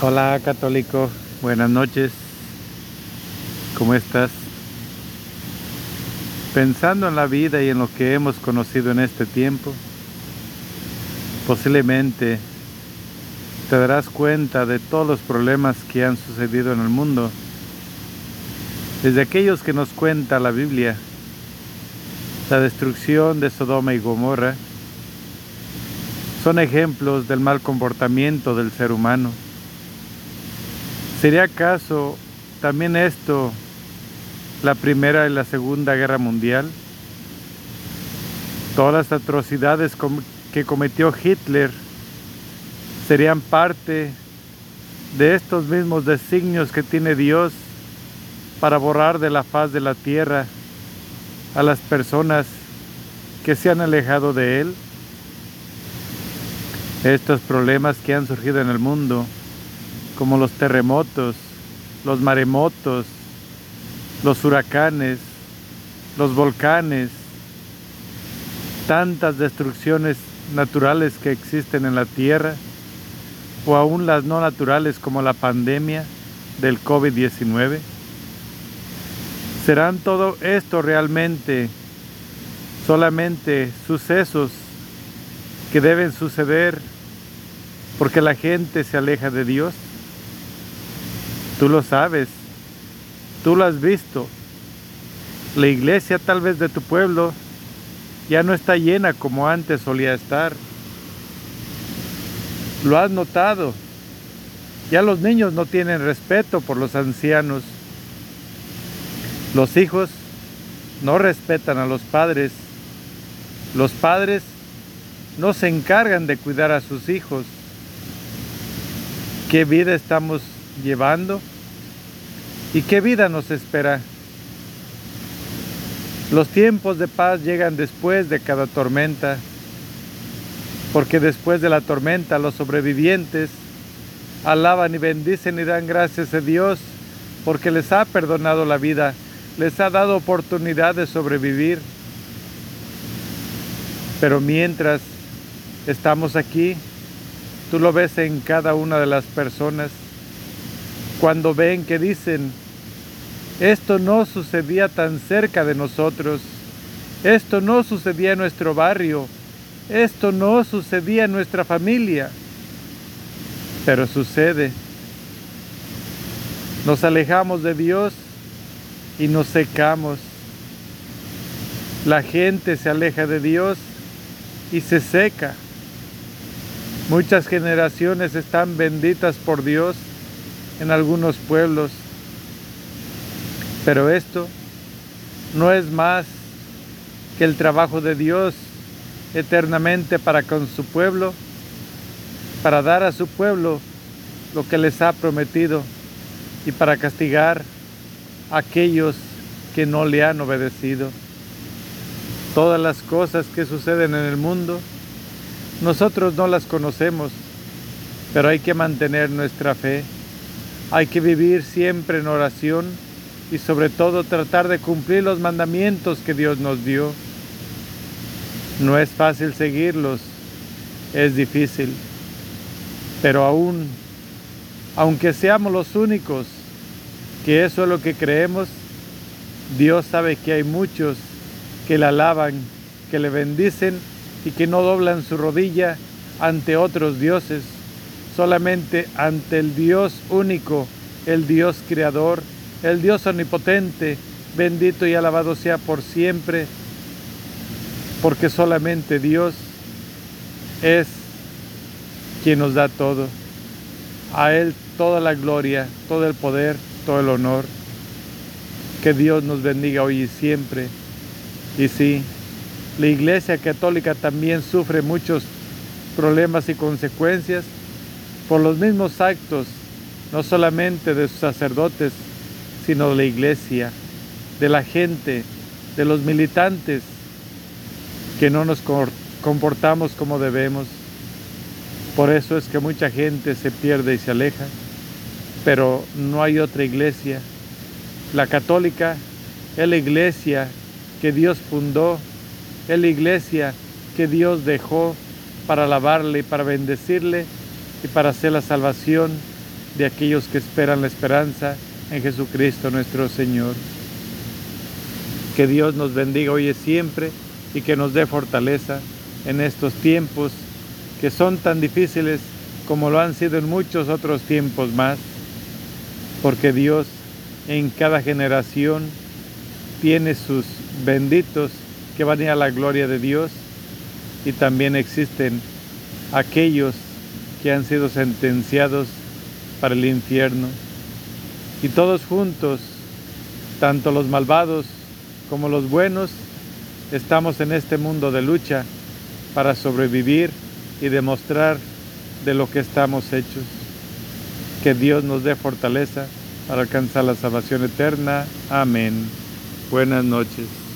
Hola católico, buenas noches. ¿Cómo estás? Pensando en la vida y en lo que hemos conocido en este tiempo, posiblemente te darás cuenta de todos los problemas que han sucedido en el mundo. Desde aquellos que nos cuenta la Biblia, la destrucción de Sodoma y Gomorra, son ejemplos del mal comportamiento del ser humano ¿Sería acaso también esto la Primera y la Segunda Guerra Mundial? Todas las atrocidades que cometió Hitler serían parte de estos mismos designios que tiene Dios para borrar de la faz de la tierra a las personas que se han alejado de Él. Estos problemas que han surgido en el mundo como los terremotos, los maremotos, los huracanes, los volcanes, tantas destrucciones naturales que existen en la Tierra, o aún las no naturales como la pandemia del COVID-19? ¿Serán todo esto realmente solamente sucesos que deben suceder porque la gente se aleja de Dios? Tú lo sabes, tú lo has visto. La iglesia tal vez de tu pueblo ya no está llena como antes solía estar. Lo has notado. Ya los niños no tienen respeto por los ancianos. Los hijos no respetan a los padres. Los padres no se encargan de cuidar a sus hijos. ¿Qué vida estamos llevando? ¿Y qué vida nos espera? Los tiempos de paz llegan después de cada tormenta, porque después de la tormenta los sobrevivientes alaban y bendicen y dan gracias a Dios porque les ha perdonado la vida, les ha dado oportunidad de sobrevivir. Pero mientras estamos aquí, tú lo ves en cada una de las personas, cuando ven que dicen, esto no sucedía tan cerca de nosotros, esto no sucedía en nuestro barrio, esto no sucedía en nuestra familia, pero sucede. Nos alejamos de Dios y nos secamos. La gente se aleja de Dios y se seca. Muchas generaciones están benditas por Dios en algunos pueblos. Pero esto no es más que el trabajo de Dios eternamente para con su pueblo, para dar a su pueblo lo que les ha prometido y para castigar a aquellos que no le han obedecido. Todas las cosas que suceden en el mundo, nosotros no las conocemos, pero hay que mantener nuestra fe. Hay que vivir siempre en oración y sobre todo tratar de cumplir los mandamientos que Dios nos dio. No es fácil seguirlos, es difícil, pero aún, aunque seamos los únicos que eso es lo que creemos, Dios sabe que hay muchos que le alaban, que le bendicen y que no doblan su rodilla ante otros dioses solamente ante el Dios único, el Dios creador, el Dios omnipotente, bendito y alabado sea por siempre, porque solamente Dios es quien nos da todo. A Él toda la gloria, todo el poder, todo el honor. Que Dios nos bendiga hoy y siempre. Y sí, la Iglesia Católica también sufre muchos problemas y consecuencias por los mismos actos, no solamente de sus sacerdotes, sino de la iglesia, de la gente, de los militantes, que no nos comportamos como debemos. Por eso es que mucha gente se pierde y se aleja, pero no hay otra iglesia. La católica es la iglesia que Dios fundó, es la iglesia que Dios dejó para alabarle y para bendecirle y para hacer la salvación de aquellos que esperan la esperanza en Jesucristo nuestro Señor. Que Dios nos bendiga hoy y siempre y que nos dé fortaleza en estos tiempos que son tan difíciles como lo han sido en muchos otros tiempos más, porque Dios en cada generación tiene sus benditos que van a la gloria de Dios y también existen aquellos que han sido sentenciados para el infierno. Y todos juntos, tanto los malvados como los buenos, estamos en este mundo de lucha para sobrevivir y demostrar de lo que estamos hechos. Que Dios nos dé fortaleza para alcanzar la salvación eterna. Amén. Buenas noches.